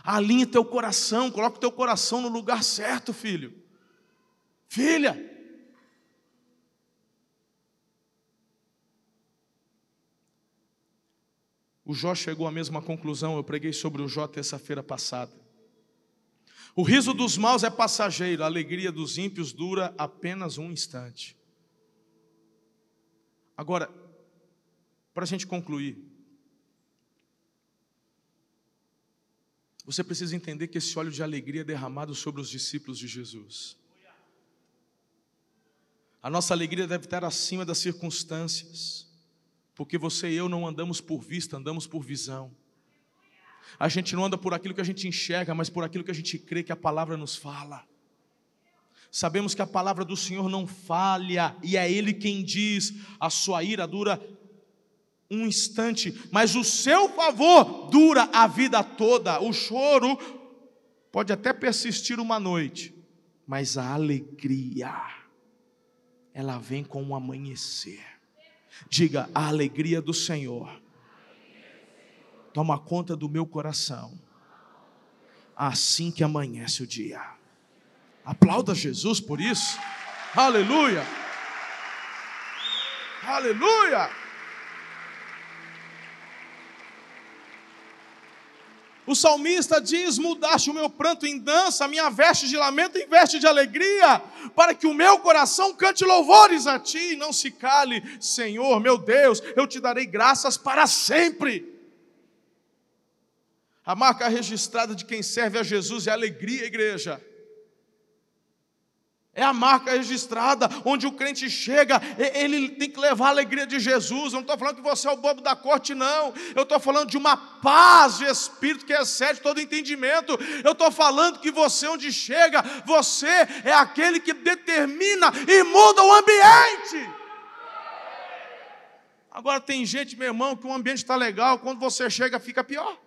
Alinhe teu coração, coloque teu coração no lugar certo, filho. Filha. O Jó chegou à mesma conclusão, eu preguei sobre o Jó terça-feira passada. O riso dos maus é passageiro, a alegria dos ímpios dura apenas um instante. Agora, para a gente concluir, você precisa entender que esse óleo de alegria é derramado sobre os discípulos de Jesus. A nossa alegria deve estar acima das circunstâncias, porque você e eu não andamos por vista, andamos por visão. A gente não anda por aquilo que a gente enxerga, mas por aquilo que a gente crê que a palavra nos fala. Sabemos que a palavra do Senhor não falha, e é Ele quem diz: a sua ira dura um instante, mas o seu favor dura a vida toda. O choro pode até persistir uma noite, mas a alegria, ela vem com o amanhecer. Diga: a alegria do Senhor toma conta do meu coração, assim que amanhece o dia. Aplauda Jesus por isso. Aleluia. Aleluia. O salmista diz: Mudaste o meu pranto em dança, a minha veste de lamento em veste de alegria, para que o meu coração cante louvores a ti e não se cale, Senhor, meu Deus, eu te darei graças para sempre. A marca registrada de quem serve a Jesus é alegria, igreja. É a marca registrada, onde o crente chega, ele tem que levar a alegria de Jesus. Eu não estou falando que você é o bobo da corte, não. Eu estou falando de uma paz de espírito que excede todo entendimento. Eu estou falando que você, onde chega, você é aquele que determina e muda o ambiente. Agora tem gente, meu irmão, que o ambiente está legal, quando você chega fica pior.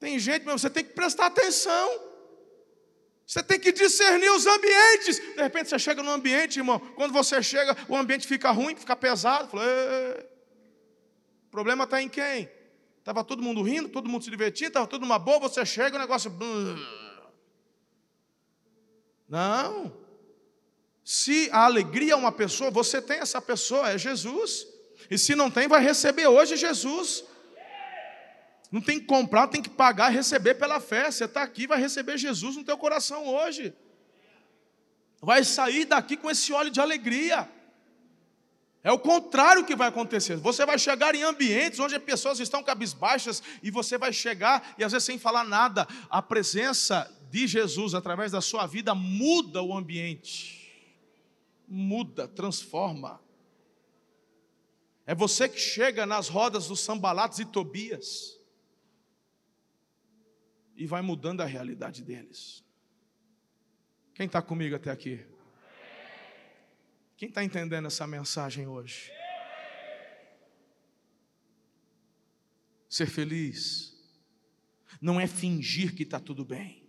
Tem gente, meu, você tem que prestar atenção. Você tem que discernir os ambientes. De repente você chega num ambiente, irmão. Quando você chega, o ambiente fica ruim, fica pesado. Fala, O problema está em quem? Estava todo mundo rindo, todo mundo se divertindo, estava tudo uma boa, você chega o negócio. Não. Se a alegria é uma pessoa, você tem essa pessoa, é Jesus. E se não tem, vai receber hoje Jesus. Não tem que comprar, tem que pagar e receber pela fé. Você está aqui, vai receber Jesus no teu coração hoje. Vai sair daqui com esse óleo de alegria. É o contrário que vai acontecer. Você vai chegar em ambientes onde as pessoas estão cabisbaixas e você vai chegar e às vezes sem falar nada. A presença de Jesus através da sua vida muda o ambiente. Muda, transforma. É você que chega nas rodas dos Sambalatos e Tobias e vai mudando a realidade deles. Quem está comigo até aqui? Quem está entendendo essa mensagem hoje? Ser feliz não é fingir que está tudo bem,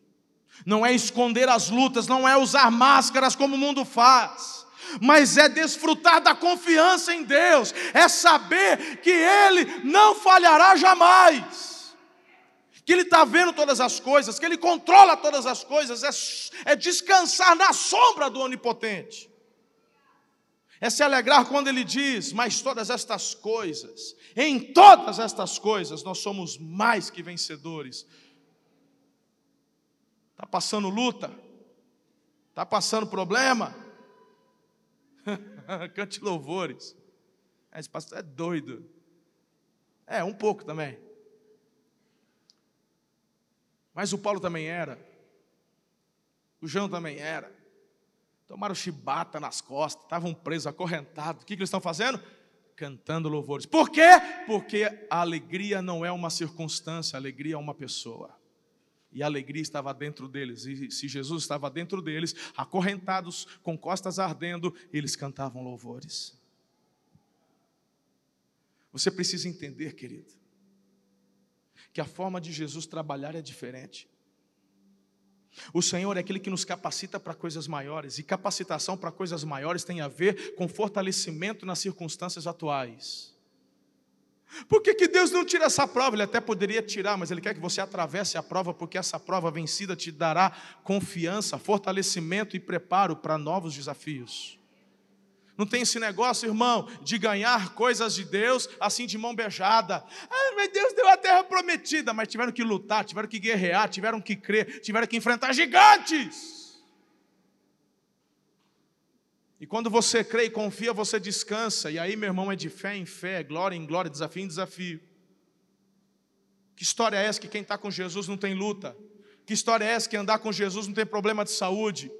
não é esconder as lutas, não é usar máscaras como o mundo faz, mas é desfrutar da confiança em Deus, é saber que Ele não falhará jamais, que Ele está vendo todas as coisas, que Ele controla todas as coisas, é, é descansar na sombra do Onipotente é se alegrar quando ele diz: Mas todas estas coisas, em todas estas coisas, nós somos mais que vencedores. Está passando luta? Está passando problema? Cante louvores. Esse pastor é doido. É, um pouco também. Mas o Paulo também era. O João também era. Tomaram chibata nas costas, estavam presos, acorrentados. O que, que eles estão fazendo? Cantando louvores. Por quê? Porque a alegria não é uma circunstância, a alegria é uma pessoa. E a alegria estava dentro deles. E se Jesus estava dentro deles, acorrentados, com costas ardendo, eles cantavam louvores. Você precisa entender, querido, que a forma de Jesus trabalhar é diferente. O Senhor é aquele que nos capacita para coisas maiores, e capacitação para coisas maiores tem a ver com fortalecimento nas circunstâncias atuais. Por que, que Deus não tira essa prova? Ele até poderia tirar, mas Ele quer que você atravesse a prova, porque essa prova vencida te dará confiança, fortalecimento e preparo para novos desafios. Não tem esse negócio, irmão, de ganhar coisas de Deus assim de mão beijada. Ah, mas Deus deu a terra prometida, mas tiveram que lutar, tiveram que guerrear, tiveram que crer, tiveram que enfrentar gigantes. E quando você crê e confia, você descansa. E aí, meu irmão, é de fé em fé, glória em glória, desafio em desafio. Que história é essa que quem está com Jesus não tem luta? Que história é essa que andar com Jesus não tem problema de saúde?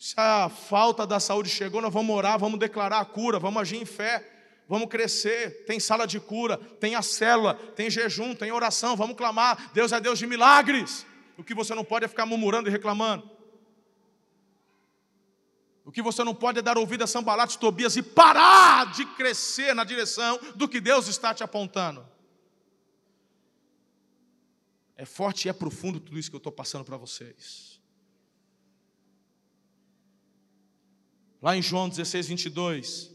Se a falta da saúde chegou, nós vamos orar, vamos declarar a cura, vamos agir em fé, vamos crescer. Tem sala de cura, tem a célula, tem jejum, tem oração, vamos clamar. Deus é Deus de milagres. O que você não pode é ficar murmurando e reclamando. O que você não pode é dar ouvido a Sambalat Tobias e parar de crescer na direção do que Deus está te apontando. É forte e é profundo tudo isso que eu estou passando para vocês. Lá em João 16, 22.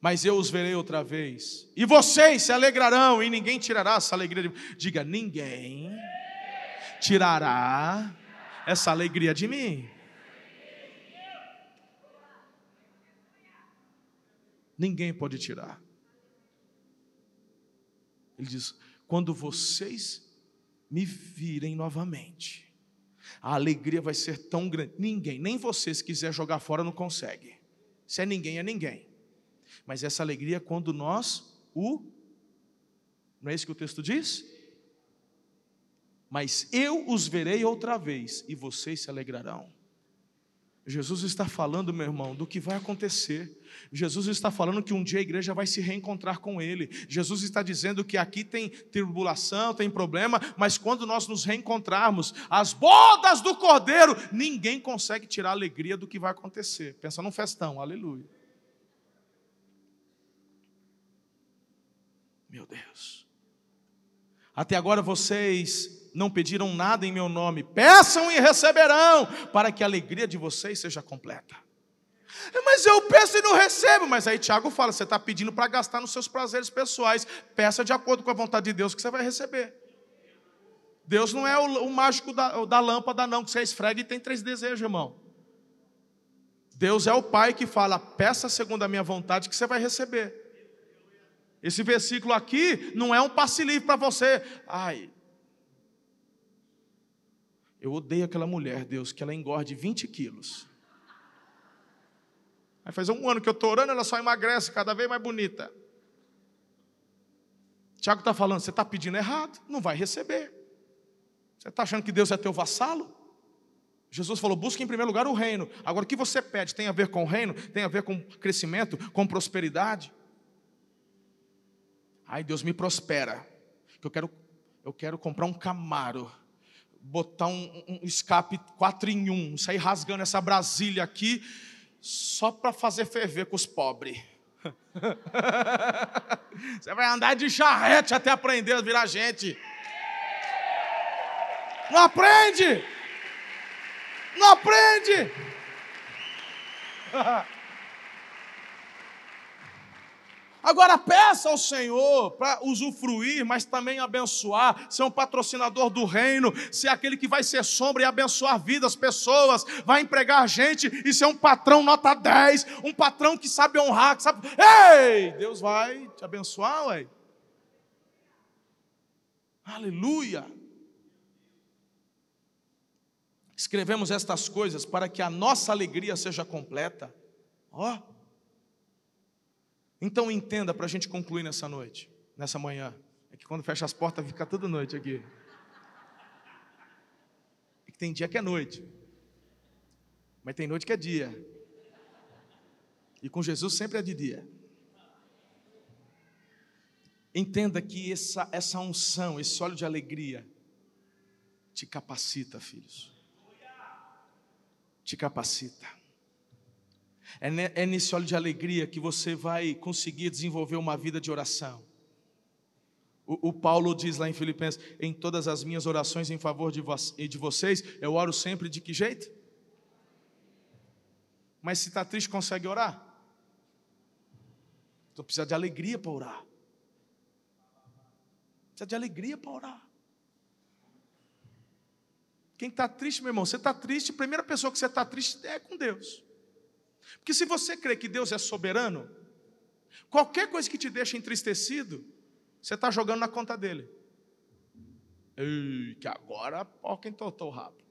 Mas eu os verei outra vez. E vocês se alegrarão, e ninguém tirará essa alegria. De... Diga, ninguém tirará essa alegria de mim. Ninguém pode tirar. Ele diz: quando vocês me virem novamente, a alegria vai ser tão grande. Ninguém, nem você, se quiser jogar fora, não consegue. Se é ninguém, é ninguém. Mas essa alegria é quando nós o. Não é isso que o texto diz? Mas eu os verei outra vez e vocês se alegrarão. Jesus está falando, meu irmão, do que vai acontecer. Jesus está falando que um dia a igreja vai se reencontrar com Ele. Jesus está dizendo que aqui tem tribulação, tem problema, mas quando nós nos reencontrarmos, as bodas do Cordeiro, ninguém consegue tirar a alegria do que vai acontecer. Pensa num festão, aleluia. Meu Deus. Até agora vocês não pediram nada em meu nome, peçam e receberão, para que a alegria de vocês seja completa. Mas eu peço e não recebo. Mas aí Tiago fala: você está pedindo para gastar nos seus prazeres pessoais. Peça de acordo com a vontade de Deus que você vai receber. Deus não é o, o mágico da, da lâmpada, não, que você esfrega e tem três desejos, irmão. Deus é o Pai que fala: peça segundo a minha vontade que você vai receber. Esse versículo aqui não é um passe livre para você. Ai, eu odeio aquela mulher, Deus, que ela engorde 20 quilos. Aí faz um ano que eu estou orando, ela só emagrece, cada vez mais bonita. Tiago está falando, você está pedindo errado, não vai receber. Você está achando que Deus é teu vassalo? Jesus falou: busque em primeiro lugar o reino. Agora, o que você pede tem a ver com o reino, tem a ver com crescimento, com prosperidade. Ai, Deus me prospera. Que eu quero, eu quero comprar um Camaro, botar um, um escape 4 em 1, sair rasgando essa Brasília aqui, só para fazer ferver com os pobres. Você vai andar de charrete até aprender a virar gente. Não aprende! Não aprende! Agora peça ao Senhor para usufruir, mas também abençoar, ser um patrocinador do reino, ser aquele que vai ser sombra e abençoar vidas, pessoas, vai empregar gente e ser um patrão nota 10, um patrão que sabe honrar, que sabe. Ei! Deus vai te abençoar, ué. Aleluia! Escrevemos estas coisas para que a nossa alegria seja completa. Ó. Oh. Então entenda para a gente concluir nessa noite, nessa manhã. É que quando fecha as portas fica toda noite aqui. É que tem dia que é noite, mas tem noite que é dia. E com Jesus sempre é de dia. Entenda que essa, essa unção, esse óleo de alegria, te capacita, filhos te capacita. É, é nesse óleo de alegria que você vai conseguir desenvolver uma vida de oração. O, o, Paulo diz lá em Filipenses: em todas as minhas orações em favor de, vo de vocês, eu oro sempre de que jeito? Mas se está triste, consegue orar? Então precisa de alegria para orar. Precisa de alegria para orar. Quem está triste, meu irmão, você está triste, a primeira pessoa que você está triste é com Deus. Porque se você crê que Deus é soberano, qualquer coisa que te deixa entristecido, você está jogando na conta dele. Ei, que agora, ó, quem totou o rabo.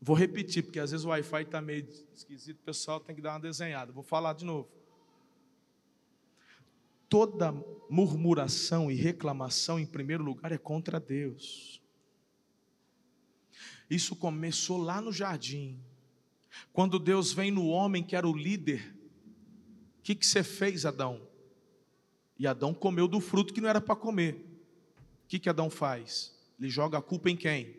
Vou repetir, porque às vezes o Wi-Fi está meio esquisito, o pessoal tem que dar uma desenhada. Vou falar de novo toda murmuração e reclamação, em primeiro lugar, é contra Deus. Isso começou lá no jardim, quando Deus vem no homem que era o líder. O que, que você fez, Adão? E Adão comeu do fruto que não era para comer. O que, que Adão faz? Ele joga a culpa em quem?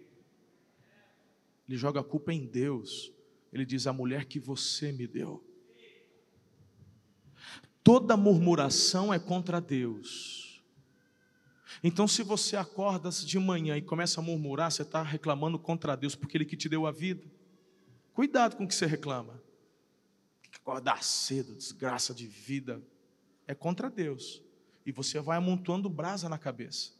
Ele joga a culpa em Deus. Ele diz: A mulher que você me deu. Toda murmuração é contra Deus. Então, se você acorda de manhã e começa a murmurar, você está reclamando contra Deus, porque Ele que te deu a vida. Cuidado com o que você reclama. Acordar cedo, desgraça de vida, é contra Deus. E você vai amontoando brasa na cabeça.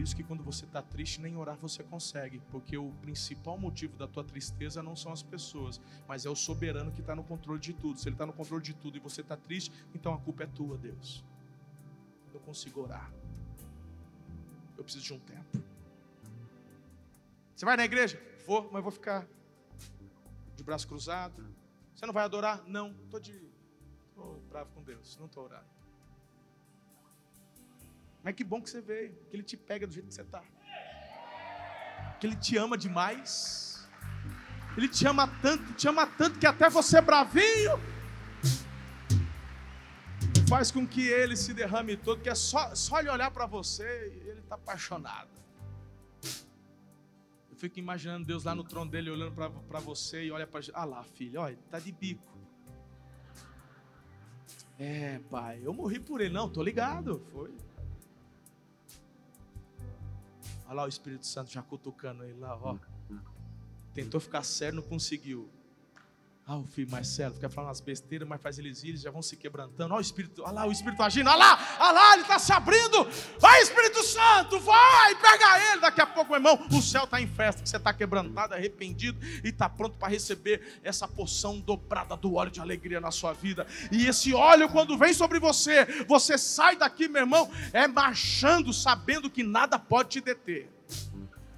Isso que quando você está triste, nem orar você consegue, porque o principal motivo da tua tristeza não são as pessoas, mas é o soberano que está no controle de tudo. Se ele está no controle de tudo e você está triste, então a culpa é tua, Deus. Eu consigo orar. Eu preciso de um tempo. Você vai na igreja? Vou, mas vou ficar de braço cruzado. Você não vai adorar? Não, estou de. Bravo com Deus, não estou orando. Mas que bom que você veio, que Ele te pega do jeito que você está. Que Ele te ama demais. Ele te ama tanto, te ama tanto que até você bravinho faz com que Ele se derrame todo, que é só, só Ele olhar para você e Ele está apaixonado. Eu fico imaginando Deus lá no trono dele olhando para você e olha para. Ah lá, filho, olha, está de bico. É, pai, eu morri por ele. Não, tô ligado. Foi. Olha lá o Espírito Santo já cutucando ele lá, ó. Tentou ficar sério, não conseguiu. Ah, o filho Marcelo fica falando umas besteiras, mas faz eles irem, já vão se quebrantando. Olha o Espírito, olha lá o Espírito agindo, olha lá, olha lá, ele está se abrindo. Vai, Espírito Santo, vai, pega ele. Daqui a pouco, meu irmão, o céu está em festa, você está quebrantado, arrependido e está pronto para receber essa porção dobrada do óleo de alegria na sua vida. E esse óleo, quando vem sobre você, você sai daqui, meu irmão, é marchando, sabendo que nada pode te deter.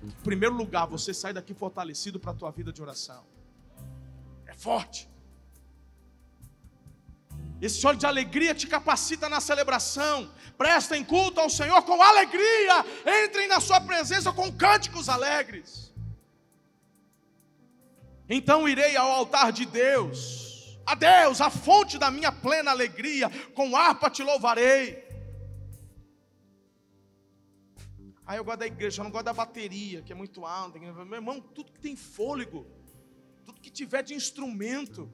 Em primeiro lugar, você sai daqui fortalecido para a tua vida de oração forte. Esse óleo de alegria te capacita na celebração. Prestem culto ao Senhor com alegria. Entrem na sua presença com cânticos alegres. Então irei ao altar de Deus. A Deus, a fonte da minha plena alegria. Com harpa te louvarei. Aí eu gosto da igreja, eu não gosto da bateria, que é muito alta. Meu irmão, tudo que tem fôlego que tiver de instrumento.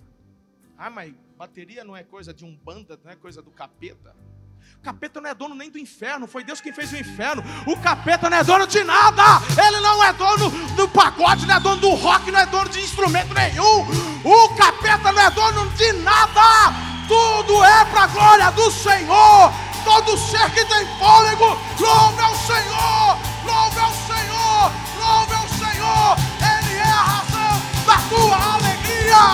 Ah, mas bateria não é coisa de um banda, não é coisa do capeta. O capeta não é dono nem do inferno, foi Deus quem fez o inferno. O capeta não é dono de nada, ele não é dono do pacote, não é dono do rock, não é dono de instrumento nenhum. O capeta não é dono de nada, tudo é para a glória do Senhor. Todo ser que tem fôlego, louve ao Senhor, tua alegria.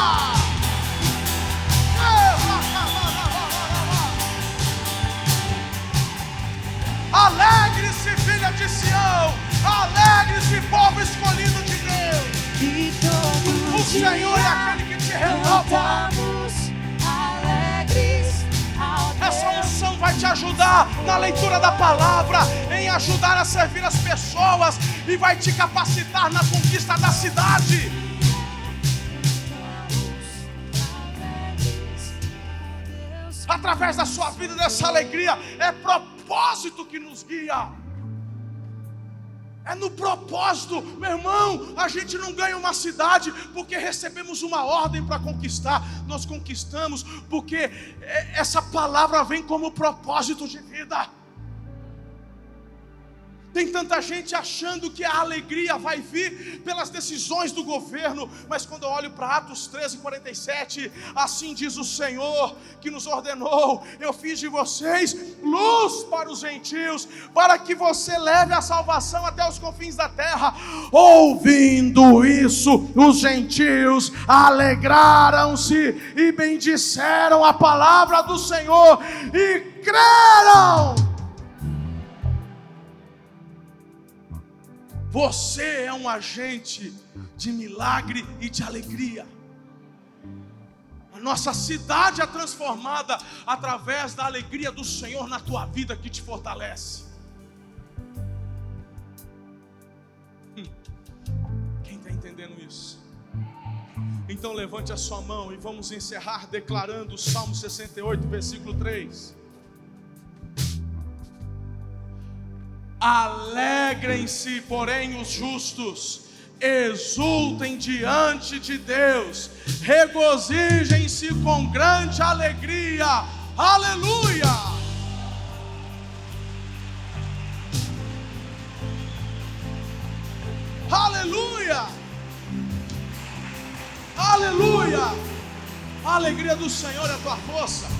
Alegre-se, filha de Sião, alegre-se, povo escolhido de Deus. O Senhor é aquele que te renova. Essa unção vai te ajudar na leitura da palavra, em ajudar a servir as pessoas e vai te capacitar na conquista da cidade. Através da sua vida, dessa alegria. É propósito que nos guia. É no propósito, meu irmão. A gente não ganha uma cidade porque recebemos uma ordem para conquistar. Nós conquistamos porque essa palavra vem como propósito de vida. Tem tanta gente achando que a alegria vai vir pelas decisões do governo, mas quando eu olho para Atos 13, 47, assim diz o Senhor que nos ordenou: Eu fiz de vocês luz para os gentios, para que você leve a salvação até os confins da terra. Ouvindo isso, os gentios alegraram-se e bendisseram a palavra do Senhor e creram. Você é um agente de milagre e de alegria. A nossa cidade é transformada através da alegria do Senhor na tua vida que te fortalece. Hum. Quem está entendendo isso? Então levante a sua mão e vamos encerrar declarando o Salmo 68, versículo 3. Alegrem-se, porém, os justos, exultem diante de Deus, regozijem-se com grande alegria. Aleluia! Aleluia! Aleluia! A alegria do Senhor é a tua força.